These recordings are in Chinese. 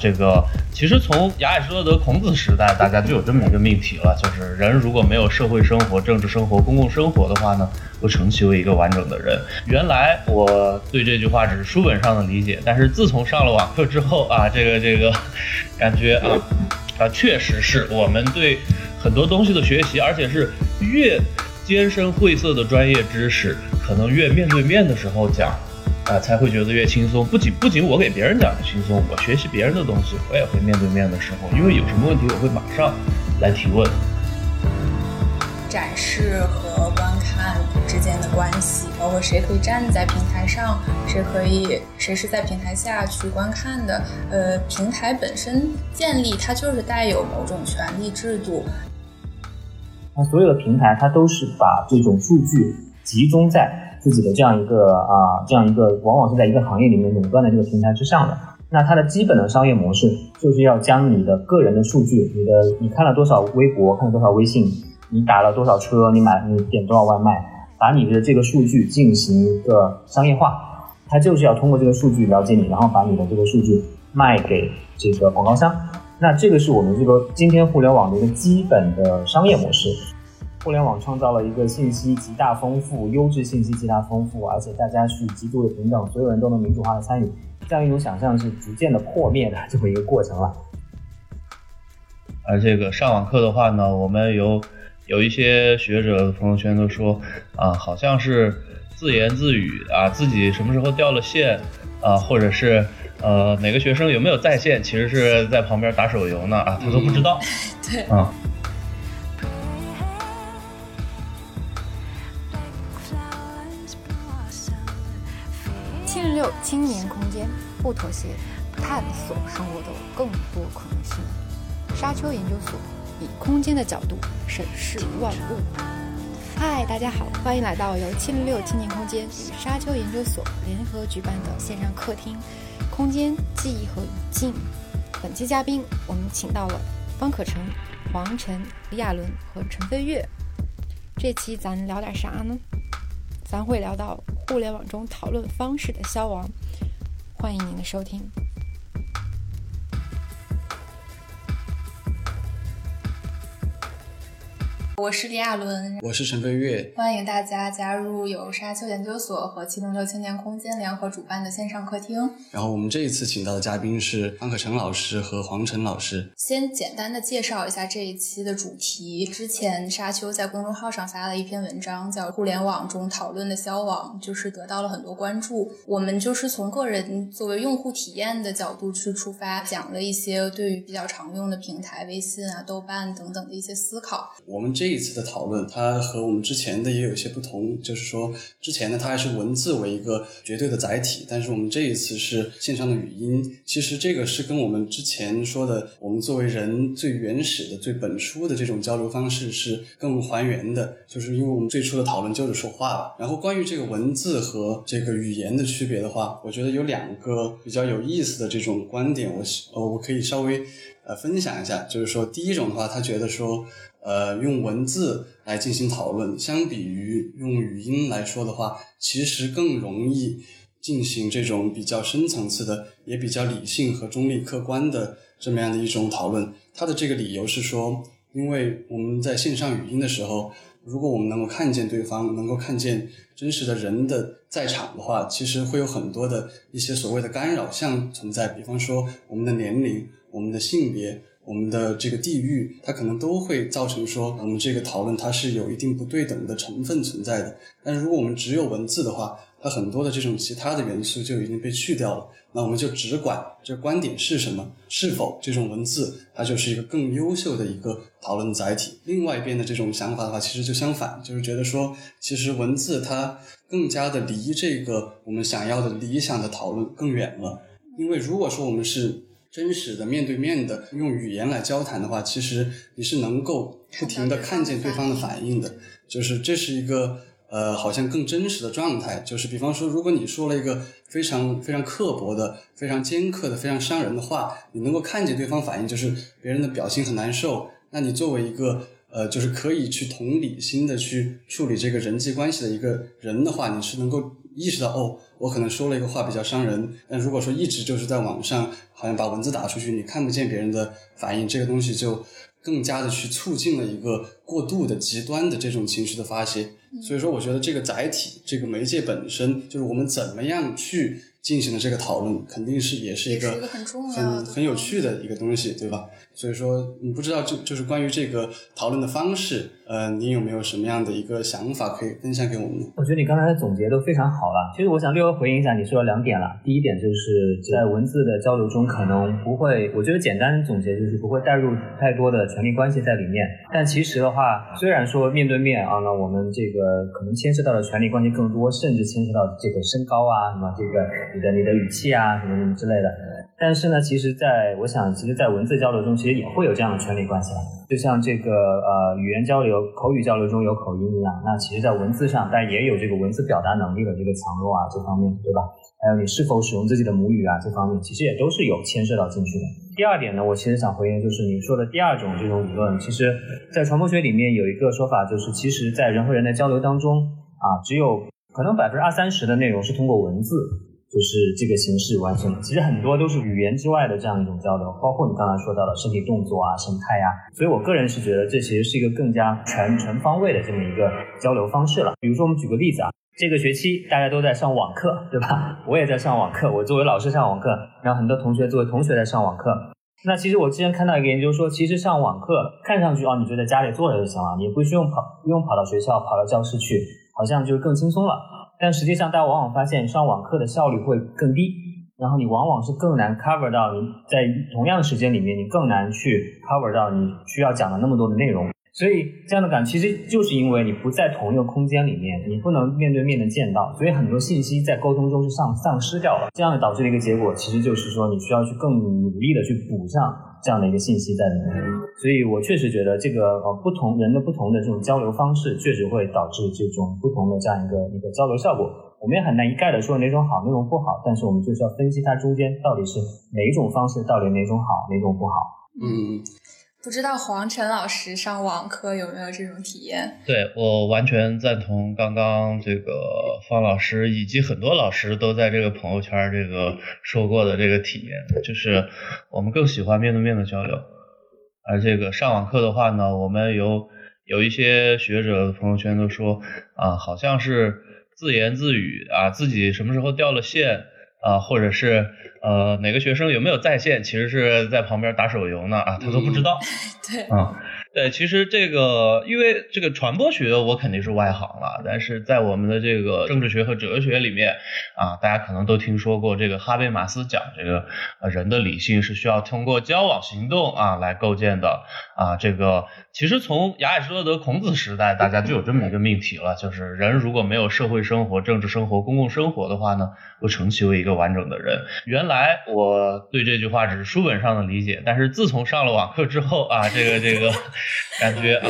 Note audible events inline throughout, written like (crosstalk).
这个其实从亚里士多德、孔子时代，大家就有这么一个命题了，就是人如果没有社会生活、政治生活、公共生活的话呢，不成其为一个完整的人。原来我对这句话只是书本上的理解，但是自从上了网课之后啊，这个这个感觉啊啊，确实是我们对很多东西的学习，而且是越艰深晦涩的专业知识，可能越面对面的时候讲。啊，才会觉得越轻松。不仅不仅我给别人讲的轻松，我学习别人的东西，我也会面对面的时候，因为有什么问题，我会马上来提问。展示和观看之间的关系，包括谁可以站在平台上，谁可以谁是在平台下去观看的。呃，平台本身建立，它就是带有某种权利制度。那所有的平台，它都是把这种数据集中在。自己的这样一个啊，这样一个往往是在一个行业里面垄断的这个平台之上的，那它的基本的商业模式就是要将你的个人的数据，你的你看了多少微博，看了多少微信，你打了多少车，你买你点多少外卖，把你的这个数据进行一个商业化，它就是要通过这个数据了解你，然后把你的这个数据卖给这个广告商。那这个是我们这个今天互联网的一个基本的商业模式。互联网创造了一个信息极大丰富、优质信息极大丰富，而且大家是极度的平等，所有人都能民主化的参与，这样一种想象是逐渐的破灭的这么一个过程了。而这个上网课的话呢，我们有有一些学者朋友圈都说啊，好像是自言自语啊，自己什么时候掉了线啊，或者是呃哪个学生有没有在线，其实是在旁边打手游呢啊，他都不知道。(laughs) 对，啊。青年空间不妥协，探索生活的更多可能性。沙丘研究所以空间的角度审视万物。嗨，大家好，欢迎来到由七零六青年空间与沙丘研究所联合举办的线上客厅《空间记忆和语境》。本期嘉宾，我们请到了方可成、黄晨、李亚伦和陈飞跃。这期咱聊点啥呢？咱会聊到互联网中讨论方式的消亡，欢迎您的收听。我是李亚伦，我是陈飞跃，欢迎大家加入由沙丘研究所和七零六青年空间联合主办的线上客厅。然后我们这一次请到的嘉宾是方可成老师和黄晨老师。先简单的介绍一下这一期的主题。之前沙丘在公众号上发了一篇文章，叫《互联网中讨论的消亡》，就是得到了很多关注。我们就是从个人作为用户体验的角度去出发，讲了一些对于比较常用的平台，微信啊、豆瓣等等的一些思考。我们这。这一次的讨论，它和我们之前的也有些不同，就是说，之前呢，它还是文字为一个绝对的载体，但是我们这一次是线上的语音。其实这个是跟我们之前说的，我们作为人最原始的、最本初的这种交流方式是更还原的。就是因为我们最初的讨论就是说话了。然后关于这个文字和这个语言的区别的话，我觉得有两个比较有意思的这种观点，我呃我可以稍微呃分享一下。就是说，第一种的话，他觉得说。呃，用文字来进行讨论，相比于用语音来说的话，其实更容易进行这种比较深层次的，也比较理性和中立客观的这么样的一种讨论。他的这个理由是说，因为我们在线上语音的时候，如果我们能够看见对方，能够看见真实的人的在场的话，其实会有很多的一些所谓的干扰项存在，比方说我们的年龄、我们的性别。我们的这个地域，它可能都会造成说，我们这个讨论它是有一定不对等的成分存在的。但是如果我们只有文字的话，它很多的这种其他的元素就已经被去掉了。那我们就只管这观点是什么，是否这种文字它就是一个更优秀的一个讨论载体。另外一边的这种想法的话，其实就相反，就是觉得说，其实文字它更加的离这个我们想要的理想的讨论更远了。因为如果说我们是真实的面对面的用语言来交谈的话，其实你是能够不停的看见对方的反应的，就是这是一个呃好像更真实的状态。就是比方说，如果你说了一个非常非常刻薄的、非常尖刻的、非常伤人的话，你能够看见对方反应，就是别人的表情很难受。那你作为一个呃，就是可以去同理心的去处理这个人际关系的一个人的话，你是能够意识到哦，我可能说了一个话比较伤人。但如果说一直就是在网上，好像把文字打出去，你看不见别人的反应，这个东西就更加的去促进了一个过度的极端的这种情绪的发泄。所以说，我觉得这个载体，这个媒介本身，就是我们怎么样去进行的这个讨论，肯定是也是一个很、很很有趣的一个东西，对吧？所以说，你不知道就就是关于这个讨论的方式，呃，你有没有什么样的一个想法可以分享给我们？我觉得你刚才的总结都非常好了。其实我想略微回应一下，你说的两点了。第一点就是在文字的交流中，可能不会，我觉得简单总结就是不会带入太多的权力关系在里面。但其实的话，虽然说面对面啊，那我们这个可能牵涉到的权利关系更多，甚至牵涉到这个身高啊，什么这个你的你的语气啊，什么什么之类的。但是呢，其实在我想，其实，在文字交流中，其实也会有这样的权利关系。就像这个呃语言交流、口语交流中有口音一样，那其实，在文字上，但也有这个文字表达能力的这个强弱啊，这方面，对吧？还有你是否使用自己的母语啊，这方面，其实也都是有牵涉到进去的。第二点呢，我其实想回应就是你说的第二种这种理论，其实，在传播学里面有一个说法，就是其实，在人和人的交流当中啊，只有可能百分之二三十的内容是通过文字。就是这个形式完成了，其实很多都是语言之外的这样一种交流，包括你刚才说到的身体动作啊、神态呀。所以我个人是觉得这其实是一个更加全全方位的这么一个交流方式了。比如说我们举个例子啊，这个学期大家都在上网课，对吧？我也在上网课，我作为老师上网课，然后很多同学作为同学在上网课。那其实我之前看到一个研究说，其实上网课看上去哦，你就在家里坐着就行了，你不需要跑，不用跑到学校，跑到教室去，好像就更轻松了。但实际上，大家往往发现上网课的效率会更低，然后你往往是更难 cover 到你在同样的时间里面，你更难去 cover 到你需要讲的那么多的内容。所以这样的感其实就是因为你不在同一个空间里面，你不能面对面的见到，所以很多信息在沟通中是丧丧失掉了。这样导致的一个结果，其实就是说你需要去更努力的去补上。这样的一个信息在里面，所以我确实觉得这个呃不同人的不同的这种交流方式，确实会导致这种不同的这样一个一个交流效果。我们也很难一概的说哪种好，哪种不好，但是我们就是要分析它中间到底是哪一种方式，到底哪种好，哪种不好。嗯。不知道黄晨老师上网课有没有这种体验？对我完全赞同刚刚这个方老师以及很多老师都在这个朋友圈这个说过的这个体验，就是我们更喜欢面对面的交流，而这个上网课的话呢，我们有有一些学者的朋友圈都说啊，好像是自言自语啊，自己什么时候掉了线。啊，或者是呃，哪个学生有没有在线？其实是在旁边打手游呢啊，他都不知道。(laughs) 对，嗯。对，其实这个，因为这个传播学我肯定是外行了，但是在我们的这个政治学和哲学里面啊，大家可能都听说过这个哈贝马斯讲这个呃人的理性是需要通过交往行动啊来构建的啊。这个其实从亚里士多德、孔子时代，大家就有这么一个命题了，就是人如果没有社会生活、政治生活、公共生活的话呢，不成其为一个完整的人。原来我对这句话只是书本上的理解，但是自从上了网课之后啊，这个这个。感觉啊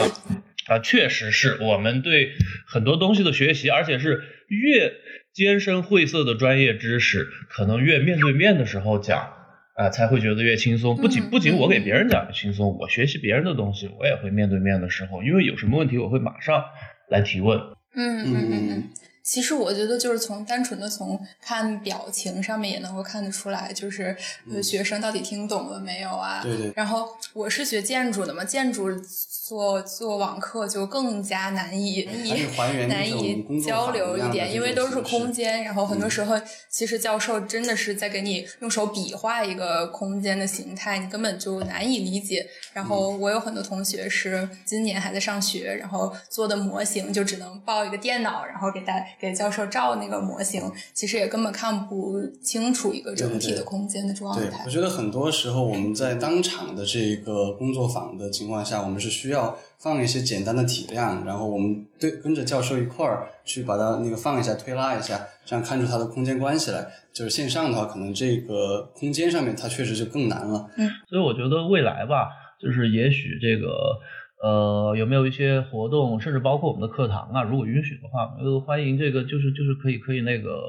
啊，确实是我们对很多东西的学习，而且是越艰深晦涩的专业知识，可能越面对面的时候讲啊，才会觉得越轻松。不仅不仅我给别人讲轻松，我学习别人的东西，我也会面对面的时候，因为有什么问题，我会马上来提问。嗯嗯嗯嗯。其实我觉得，就是从单纯的从看表情上面也能够看得出来，就是学生到底听懂了没有啊？对对。然后我是学建筑的嘛，建筑做做网课就更加难以难以交流一点，因为都是空间。然后很多时候，其实教授真的是在给你用手比划一个空间的形态，你根本就难以理解。然后我有很多同学是今年还在上学，然后做的模型就只能抱一个电脑，然后给大给教授照那个模型，其实也根本看不清楚一个整体的空间的状态。我觉得很多时候我们在当场的这个工作坊的情况下，我们是需要放一些简单的体量，然后我们对跟着教授一块儿去把它那个放一下、推拉一下，这样看出它的空间关系来。就是线上的话，可能这个空间上面它确实就更难了。嗯，所以我觉得未来吧，就是也许这个。呃，有没有一些活动，甚至包括我们的课堂啊？如果允许的话，呃，欢迎这个，就是就是可以可以那个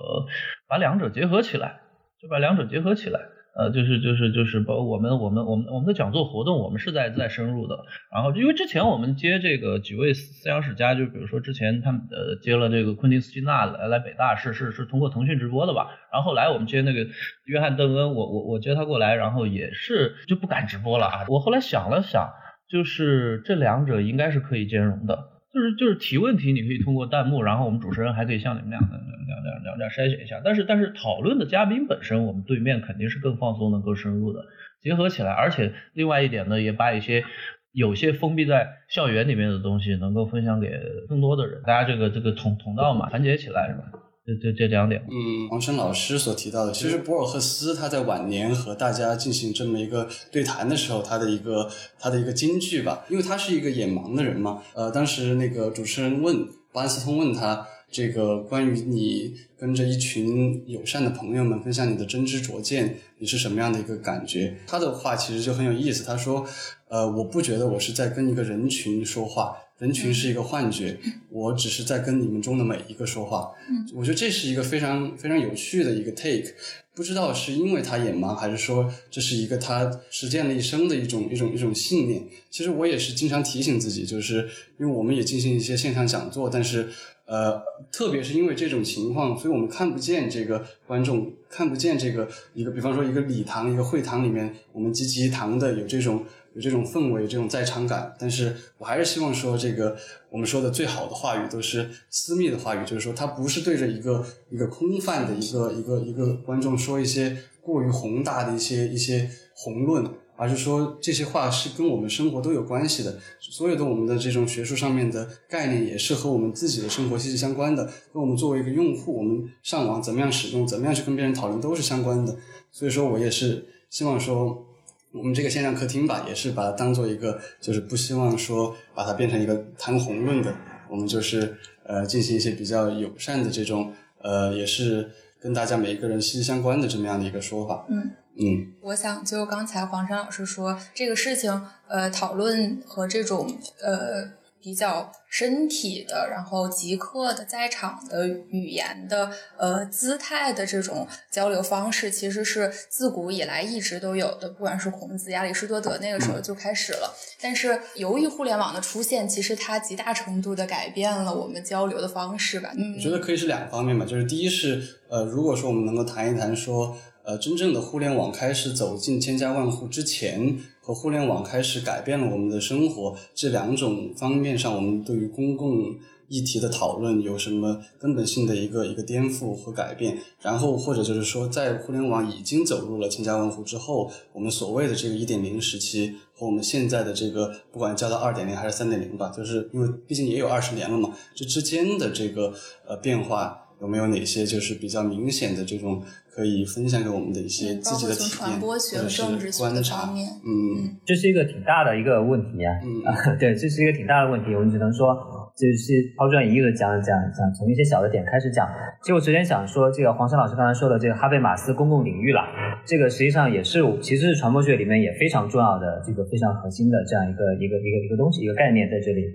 把两者结合起来，就把两者结合起来呃，就是就是就是包括我们我们我们我们的讲座活动，我们是在在深入的。然后因为之前我们接这个几位思想史家，就比如说之前他们呃接了这个昆汀斯基纳来来北大，是是是通过腾讯直播的吧？然后后来我们接那个约翰邓恩，我我我接他过来，然后也是就不敢直播了啊。我后来想了想，就是这两者应该是可以兼容的。就是就是提问题，你可以通过弹幕，然后我们主持人还可以像你们俩这样这样这样这样筛选一下。但是但是讨论的嘉宾本身，我们对面肯定是更放松的、更深入的，结合起来。而且另外一点呢，也把一些有些封闭在校园里面的东西，能够分享给更多的人，大家这个这个同同道嘛，团结起来是吧？这这这两点，嗯，黄生老师所提到的，其实博尔赫斯他在晚年和大家进行这么一个对谈的时候，他的一个他的一个金句吧，因为他是一个眼盲的人嘛，呃，当时那个主持人问巴恩斯通问他这个关于你跟着一群友善的朋友们分享你的真知灼见，你是什么样的一个感觉？他的话其实就很有意思，他说，呃，我不觉得我是在跟一个人群说话。人群是一个幻觉，我只是在跟你们中的每一个说话。我觉得这是一个非常非常有趣的一个 take。不知道是因为他眼盲，还是说这是一个他实践了一生的一种一种一种信念。其实我也是经常提醒自己，就是因为我们也进行一些线上讲座，但是呃，特别是因为这种情况，所以我们看不见这个观众，看不见这个一个，比方说一个礼堂、一个会堂里面，我们积极堂的有这种。有这种氛围，这种在场感，但是我还是希望说，这个我们说的最好的话语都是私密的话语，就是说，他不是对着一个一个空泛的一个一个一个观众说一些过于宏大的一些一些宏论，而是说这些话是跟我们生活都有关系的，所有的我们的这种学术上面的概念也是和我们自己的生活息息相关的，跟我们作为一个用户，我们上网怎么样使用，怎么样去跟别人讨论都是相关的，所以说我也是希望说。我们这个线上客厅吧，也是把它当做一个，就是不希望说把它变成一个谈红论的。我们就是呃进行一些比较友善的这种呃，也是跟大家每一个人息息相关的这么样的一个说法。嗯嗯，我想就刚才黄山老师说这个事情，呃，讨论和这种呃。比较身体的，然后即刻的在场的语言的，呃，姿态的这种交流方式，其实是自古以来一直都有的。不管是孔子、亚里士多德那个时候就开始了。但是由于互联网的出现，其实它极大程度的改变了我们交流的方式吧。嗯，我觉得可以是两方面吧，就是第一是，呃，如果说我们能够谈一谈说。呃，真正的互联网开始走进千家万户之前，和互联网开始改变了我们的生活这两种方面上，我们对于公共议题的讨论有什么根本性的一个一个颠覆和改变？然后或者就是说，在互联网已经走入了千家万户之后，我们所谓的这个一点零时期和我们现在的这个不管叫到二点零还是三点零吧，就是因为毕竟也有二十年了嘛，这之间的这个呃变化有没有哪些就是比较明显的这种？可以分享给我们的一些自己的体验或者是观察，嗯，这是一个挺大的一个问题啊，嗯，(laughs) 对，这是一个挺大的问题，我们只能说就是抛砖引玉的讲讲讲，从一些小的点开始讲。其实我之前想说，这个黄山老师刚才说的这个哈贝马斯公共领域了，这个实际上也是其实是传播学里面也非常重要的这个非常核心的这样一个一个一个一个东西一个概念在这里。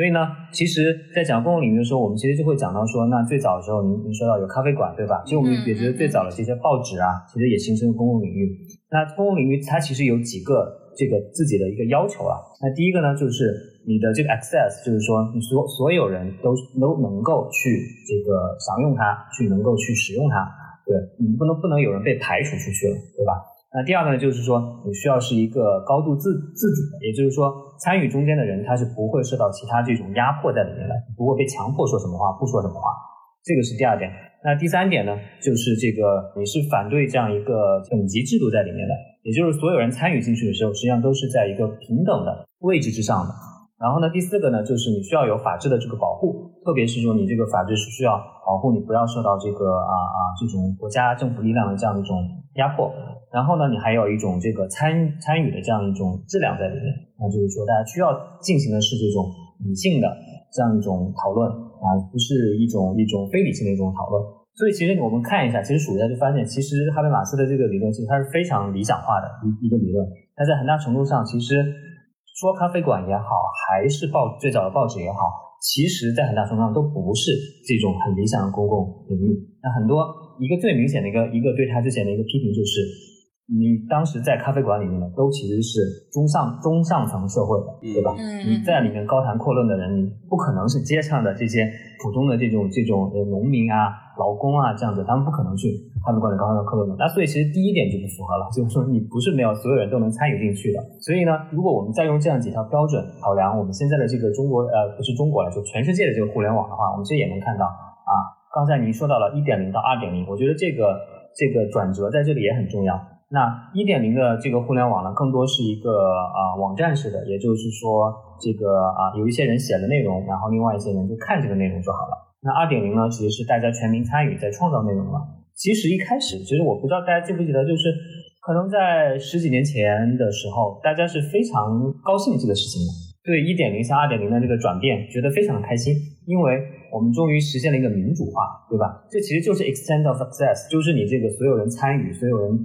所以呢，其实，在讲公共领域的时候，我们其实就会讲到说，那最早的时候，您您说到有咖啡馆，对吧？其实我们也觉得最早的这些报纸啊，其实也形成公共领域。那公共领域它其实有几个这个自己的一个要求啊。那第一个呢，就是你的这个 access，就是说你所所有人都都能够去这个享用它，去能够去使用它。对，你不能不能有人被排除出去了，对吧？那第二个呢，就是说你需要是一个高度自自主的，也就是说参与中间的人他是不会受到其他这种压迫在里面的，不会被强迫说什么话不说什么话，这个是第二点。那第三点呢，就是这个你是反对这样一个等级制度在里面的，也就是所有人参与进去的时候，实际上都是在一个平等的位置之上的。然后呢，第四个呢，就是你需要有法治的这个保护，特别是说你这个法治是需要保护你不要受到这个啊啊这种国家政府力量的这样一种压迫。然后呢，你还有一种这个参参与的这样一种质量在里面，那就是说大家需要进行的是这种理性的这样一种讨论啊，不是一种一种非理性的一种讨论。所以其实我们看一下，其实数一下就发现，其实哈贝马斯的这个理论其实它是非常理想化的一一个理论。它在很大程度上，其实说咖啡馆也好，还是报最早的报纸也好，其实在很大程度上都不是这种很理想的公共领域。那很多一个最明显的一个一个对他之前的一个批评就是。你当时在咖啡馆里面的，都其实是中上中上层社会的，对吧？嗯你在里面高谈阔论的人，你不可能是街上的这些普通的这种这种呃农民啊、劳工啊这样子，他们不可能去咖啡馆里高谈阔论的。那所以其实第一点就不符合了，就是说你不是没有所有人都能参与进去的。所以呢，如果我们再用这样几条标准考量我们现在的这个中国呃不是中国来说全世界的这个互联网的话，我们其实也能看到啊，刚才您说到了一点零到二点零，我觉得这个这个转折在这里也很重要。那一点零的这个互联网呢，更多是一个啊、网站式的，也就是说，这个啊、有一些人写了内容，然后另外一些人就看这个内容就好了。那二点零呢，其实是大家全民参与在创造内容了。其实一开始，其实我不知道大家记不记得，就是可能在十几年前的时候，大家是非常高兴这个事情的，对一点零向二点零的这个转变觉得非常的开心，因为我们终于实现了一个民主化，对吧？这其实就是 extent of success，就是你这个所有人参与，所有人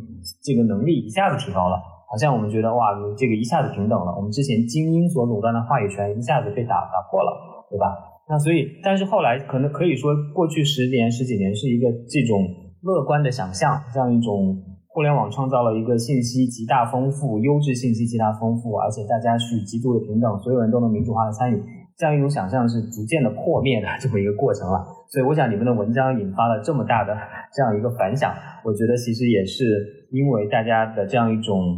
这个能力一下子提高了。好像我们觉得哇，你这个一下子平等了，我们之前精英所垄断的话语权一下子被打打破了，对吧？那所以，但是后来可能可以说，过去十年十几年是一个这种乐观的想象，这样一种互联网创造了一个信息极大丰富、优质信息极大丰富，而且大家是极度的平等，所有人都能民主化的参与，这样一种想象是逐渐的破灭的这么一个过程了。所以，我想你们的文章引发了这么大的 (laughs) 这样一个反响，我觉得其实也是因为大家的这样一种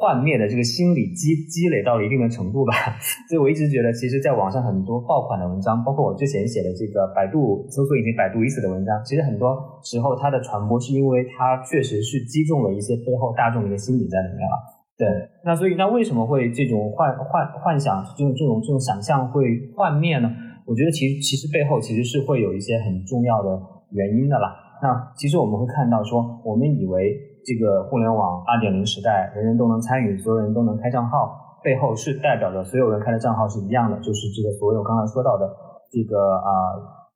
幻灭的这个心理积积累到了一定的程度吧。(laughs) 所以我一直觉得，其实在网上很多爆款的文章，包括我之前写的这个百度搜索引擎百度已死的文章，其实很多时候它的传播是因为它确实是击中了一些背后大众的一个心理在里面了。对，那所以那为什么会这种幻幻幻想这种这种这种想象会幻灭呢？我觉得其其实背后其实是会有一些很重要的原因的啦。那其实我们会看到说，我们以为这个互联网二点零时代，人人都能参与，所有人都能开账号，背后是代表着所有人开的账号是一样的，就是这个所有刚才说到的这个啊、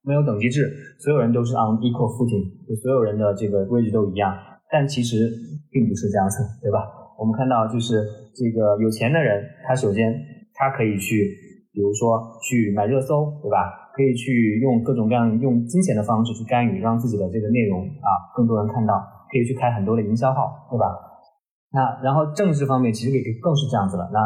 没有等级制，所有人都是 on equal footing，就所有人的这个位置都一样。但其实并不是这样子，对吧？我们看到就是这个有钱的人，他首先他可以去，比如说去买热搜，对吧？可以去用各种各样用金钱的方式去干预，让自己的这个内容啊更多人看到，可以去开很多的营销号，对吧？那然后政治方面其实也更是这样子了。那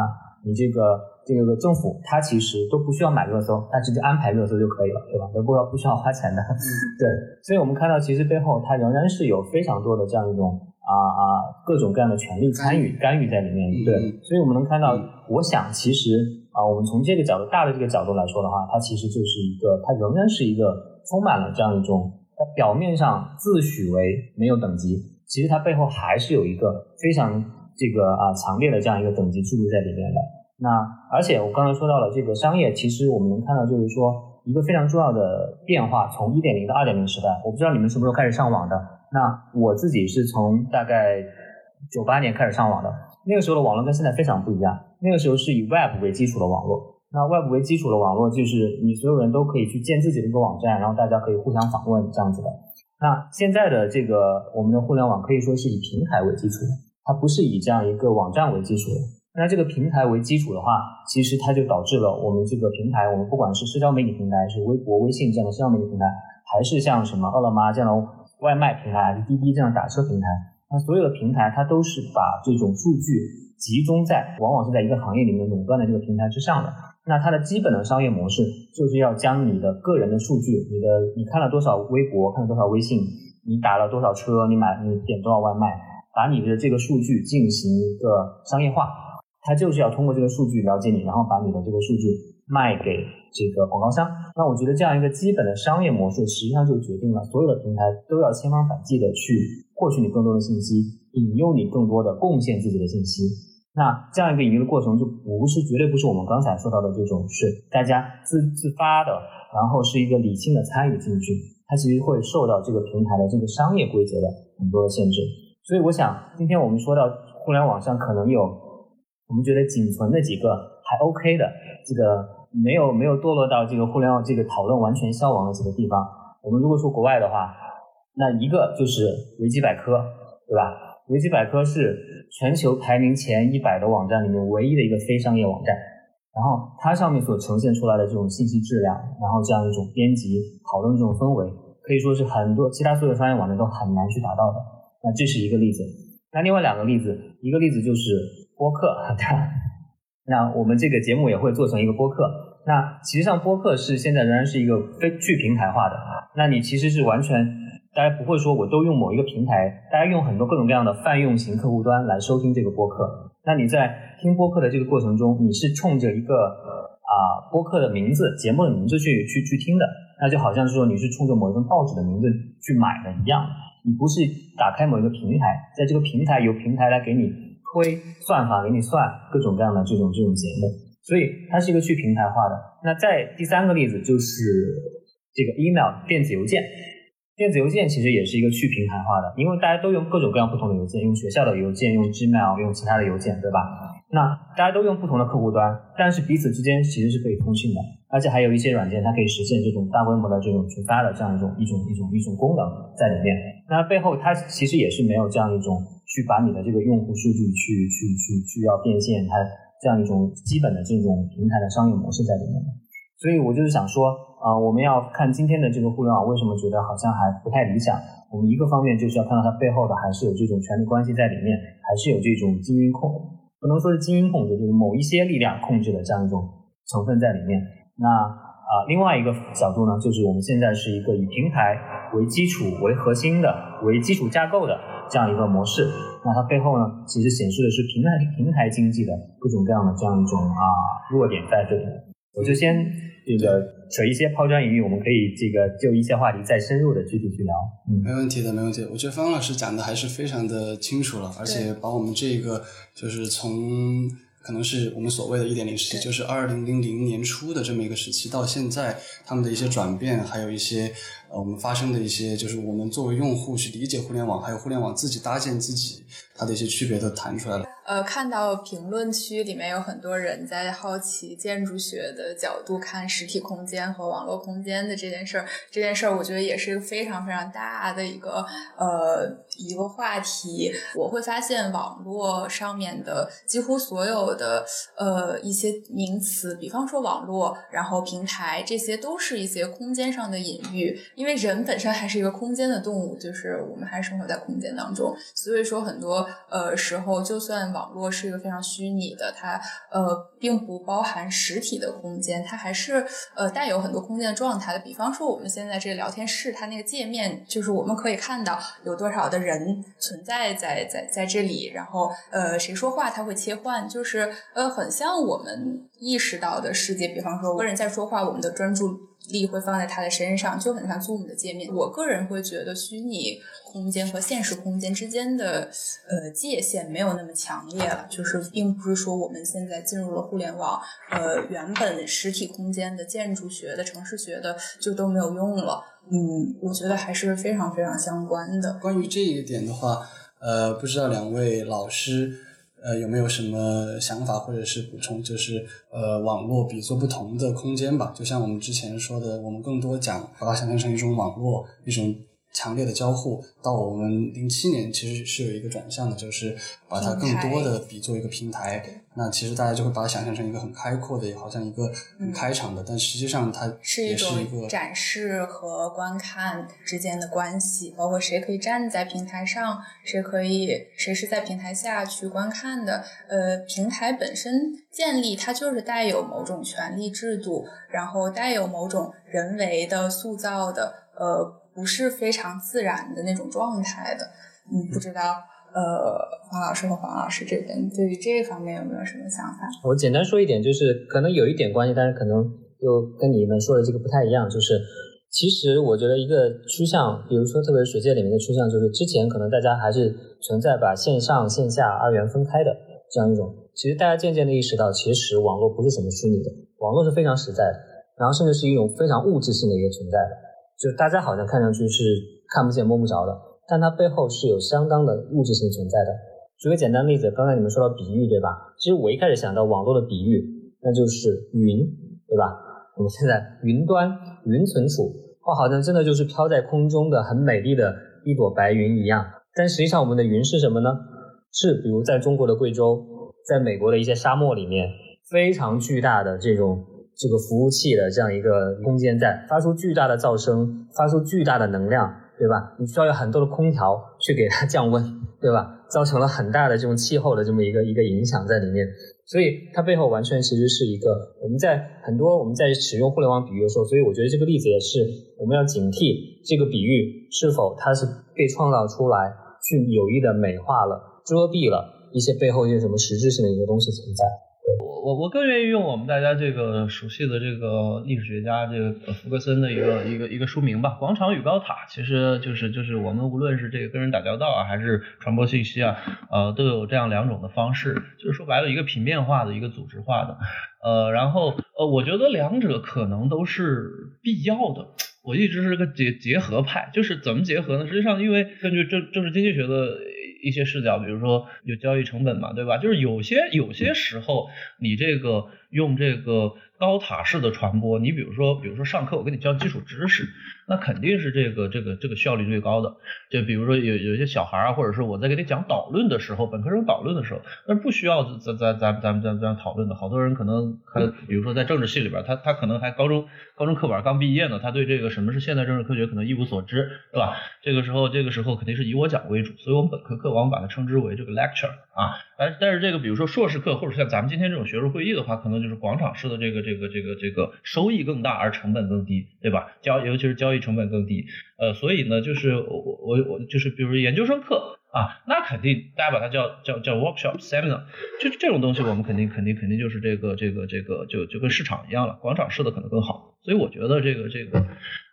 你这个这个政府，它其实都不需要买热搜，它直接安排热搜就可以了，对吧？都不要不需要花钱的。(laughs) 对，所以我们看到其实背后它仍然是有非常多的这样一种啊啊各种各样的权利参与干预在里面。对，所以我们能看到，我想其实啊，我们从这个角度大的这个角度来说的话，它其实就是一个，它仍然是一个充满了这样一种，表面上自诩为没有等级，其实它背后还是有一个非常这个啊强烈的这样一个等级制度在里面的。那而且我刚才说到了这个商业，其实我们能看到就是说一个非常重要的变化，从一点零到二点零时代，我不知道你们什么时候开始上网的。那我自己是从大概九八年开始上网的，那个时候的网络跟现在非常不一样。那个时候是以 Web 为基础的网络，那 Web 为基础的网络就是你所有人都可以去建自己的一个网站，然后大家可以互相访问这样子的。那现在的这个我们的互联网可以说是以平台为基础的，它不是以这样一个网站为基础的。那这个平台为基础的话，其实它就导致了我们这个平台，我们不管是社交媒体平台，是微博、微信这样的社交媒体平台，还是像什么饿了么这样的外卖平台，还是滴滴这样的打车平台，那所有的平台它都是把这种数据集中在，往往是在一个行业里面垄断的这个平台之上的。那它的基本的商业模式就是要将你的个人的数据，你的你看了多少微博，看了多少微信，你打了多少车，你买你点多少外卖，把你的这个数据进行一个商业化。它就是要通过这个数据了解你，然后把你的这个数据卖给这个广告商。那我觉得这样一个基本的商业模式，实际上就决定了所有的平台都要千方百计的去获取你更多的信息，引诱你更多的贡献自己的信息。那这样一个引流的过程，就不是绝对不是我们刚才说到的这种是大家自自发的，然后是一个理性的参与进去，它其实会受到这个平台的这个商业规则的很多的限制。所以我想，今天我们说到互联网上可能有。我们觉得仅存的几个还 OK 的，这个没有没有堕落到这个互联网这个讨论完全消亡的几个地方。我们如果说国外的话，那一个就是维基百科，对吧？维基百科是全球排名前一百的网站里面唯一的一个非商业网站，然后它上面所呈现出来的这种信息质量，然后这样一种编辑讨论这种氛围，可以说是很多其他所有商业网站都很难去达到的。那这是一个例子。那另外两个例子，一个例子就是播客，(laughs) 那我们这个节目也会做成一个播客。那其实上播客是现在仍然是一个非去平台化的，那你其实是完全大家不会说我都用某一个平台，大家用很多各种各样的泛用型客户端来收听这个播客。那你在听播客的这个过程中，你是冲着一个啊播客的名字、节目的名字去去去听的，那就好像是说你是冲着某一份报纸的名字去买的一样。你不是打开某一个平台，在这个平台由平台来给你推算法，给你算各种各样的这种这种节目，所以它是一个去平台化的。那在第三个例子就是这个 email 电子邮件，电子邮件其实也是一个去平台化的，因为大家都用各种各样不同的邮件，用学校的邮件，用 Gmail，用其他的邮件，对吧？那大家都用不同的客户端，但是彼此之间其实是可以通信的，而且还有一些软件它可以实现这种大规模的这种群发的这样一种一种一种一种功能在里面。那背后它其实也是没有这样一种去把你的这个用户数据去去去去要变现它这样一种基本的这种平台的商业模式在里面的。所以我就是想说，啊，我们要看今天的这个互联网为什么觉得好像还不太理想。我们一个方面就是要看到它背后的还是有这种权力关系在里面，还是有这种精英控。不能说是精英控制，就是某一些力量控制的这样一种成分在里面。那啊，另外一个角度呢，就是我们现在是一个以平台为基础、为核心的、为基础架构的这样一个模式。那它背后呢，其实显示的是平台平台经济的各种各样的这样一种啊弱点在这里。我就先。这个扯一些抛砖引玉，我们可以这个就一些话题再深入的具体去聊。嗯，没问题的，没问题。我觉得方老师讲的还是非常的清楚了，而且把我们这个就是从可能是我们所谓的一点零时期，就是二零零零年初的这么一个时期到现在，他们的一些转变，还有一些呃我们发生的一些，就是我们作为用户去理解互联网，还有互联网自己搭建自己它的一些区别都谈出来了。呃，看到评论区里面有很多人在好奇建筑学的角度看实体空间和网络空间的这件事儿。这件事儿，我觉得也是非常非常大的一个呃一个话题。我会发现网络上面的几乎所有的呃一些名词，比方说网络，然后平台，这些都是一些空间上的隐喻。因为人本身还是一个空间的动物，就是我们还生活在空间当中，所以说很多呃时候就算。网络是一个非常虚拟的，它呃并不包含实体的空间，它还是呃带有很多空间的状态的。比方说我们现在这个聊天室，它那个界面就是我们可以看到有多少的人存在在在在这里，然后呃谁说话它会切换，就是呃很像我们意识到的世界。比方说，一个人在说话，我们的专注力会放在他的身上，就很像 Zoom 的界面。我个人会觉得虚拟。空间和现实空间之间的呃界限没有那么强烈了，就是并不是说我们现在进入了互联网，呃，原本实体空间的建筑学的城市学的就都没有用了。嗯，我觉得还是非常非常相关的。关于这一点的话，呃，不知道两位老师呃有没有什么想法或者是补充？就是呃，网络比作不同的空间吧，就像我们之前说的，我们更多讲把它想象成一种网络，一种。强烈的交互到我们零七年其实是有一个转向的，就是把它更多的比作一个平台。那其实大家就会把它想象成一个很开阔的，也好像一个很开场的，但实际上它是一种展示和观看之间的关系，包括谁可以站在平台上，谁可以谁是在平台下去观看的。呃，平台本身建立它就是带有某种权力制度，然后带有某种人为的塑造的，呃。不是非常自然的那种状态的，嗯，不知道，呃，黄老师和黄老师这边对于这方面有没有什么想法？我简单说一点，就是可能有一点关系，但是可能又跟你们说的这个不太一样。就是其实我觉得一个趋向，比如说特别是水界里面的趋向，就是之前可能大家还是存在把线上线下二元分开的这样一种。其实大家渐渐的意识到，其实网络不是什么虚拟的，网络是非常实在的，然后甚至是一种非常物质性的一个存在的。就大家好像看上去是看不见摸不着的，但它背后是有相当的物质性存在的。举个简单例子，刚才你们说到比喻，对吧？其实我一开始想到网络的比喻，那就是云，对吧？我们现在 (laughs) 云端云存储，哦，好像真的就是飘在空中的很美丽的一朵白云一样。但实际上，我们的云是什么呢？是比如在中国的贵州，在美国的一些沙漠里面，非常巨大的这种。这个服务器的这样一个空间在发出巨大的噪声，发出巨大的能量，对吧？你需要有很多的空调去给它降温，对吧？造成了很大的这种气候的这么一个一个影响在里面。所以它背后完全其实是一个我们在很多我们在使用互联网比喻的时候，所以我觉得这个例子也是我们要警惕这个比喻是否它是被创造出来去有意的美化了、遮蔽了一些背后一些什么实质性的一个东西存在。我我我更愿意用我们大家这个熟悉的这个历史学家这个福格森的一个一个一个书名吧，《广场与高塔》，其实就是就是我们无论是这个跟人打交道啊，还是传播信息啊，呃，都有这样两种的方式，就是说白了，一个平面化的，一个组织化的，呃，然后呃，我觉得两者可能都是必要的。我一直是个结结合派，就是怎么结合呢？实际上，因为根据政政治经济学的。一些视角，比如说有交易成本嘛，对吧？就是有些有些时候，你这个用这个高塔式的传播，你比如说，比如说上课我给你教基础知识。那肯定是这个这个这个效率最高的，就比如说有有些小孩啊，或者是我在给你讲导论的时候，本科生导论的时候，那不需要咱咱咱咱们咱咱讨论的。好多人可能还比如说在政治系里边，他他可能还高中高中课本刚毕业呢，他对这个什么是现代政治科学可能一无所知，是吧？这个时候这个时候肯定是以我讲为主，所以我们本科课往往把它称之为这个 lecture 啊。但但是这个比如说硕士课或者像咱们今天这种学术会议的话，可能就是广场式的这个这个这个这个收益更大而成本更低，对吧？交尤其是交易。成本更低，呃，所以呢，就是我我我就是，比如研究生课啊，那肯定大家把它叫叫叫 workshop seminar，就这种东西，我们肯定肯定肯定就是这个这个这个就就跟市场一样了，广场式的可能更好。所以我觉得这个这个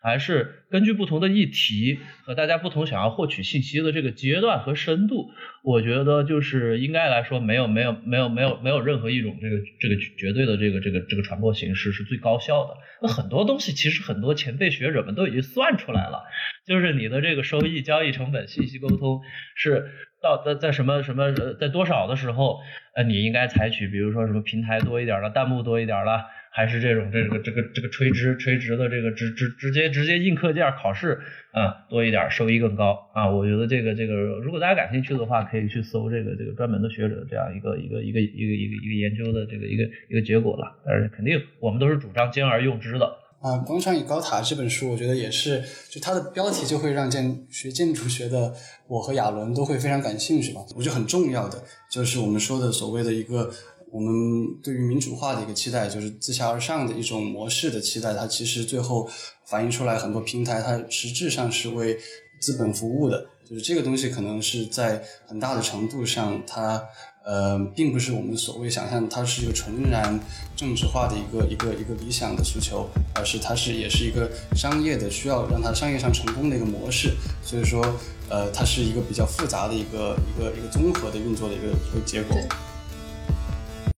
还是根据不同的议题和大家不同想要获取信息的这个阶段和深度，我觉得就是应该来说没有没有没有没有没有任何一种这个这个绝对的这个这个这个传播形式是最高效的。那很多东西其实很多前辈学者们都已经算出来了，就是你的这个收益、交易成本、信息沟通是到在在什么什么在多少的时候，呃你应该采取比如说什么平台多一点了，弹幕多一点了。还是这种这个这个这个垂直垂直的这个直直直接直接印课件考试啊多一点收益更高啊，我觉得这个这个如果大家感兴趣的话，可以去搜这个这个专门的学者这样一个一个一个一个一个一个研究的这个一个一个结果了。但是肯定我们都是主张兼而用之的啊。《广场与高塔》这本书，我觉得也是，就它的标题就会让建学建筑学的我和亚伦都会非常感兴趣吧。我觉得很重要的就是我们说的所谓的一个。我们对于民主化的一个期待，就是自下而上的一种模式的期待，它其实最后反映出来很多平台，它实质上是为资本服务的。就是这个东西可能是在很大的程度上，它呃，并不是我们所谓想象它是一个纯然政治化的一个一个一个理想的诉求，而是它是也是一个商业的需要让它商业上成功的一个模式。所以说，呃，它是一个比较复杂的一个一个一个综合的运作的一个一个结果。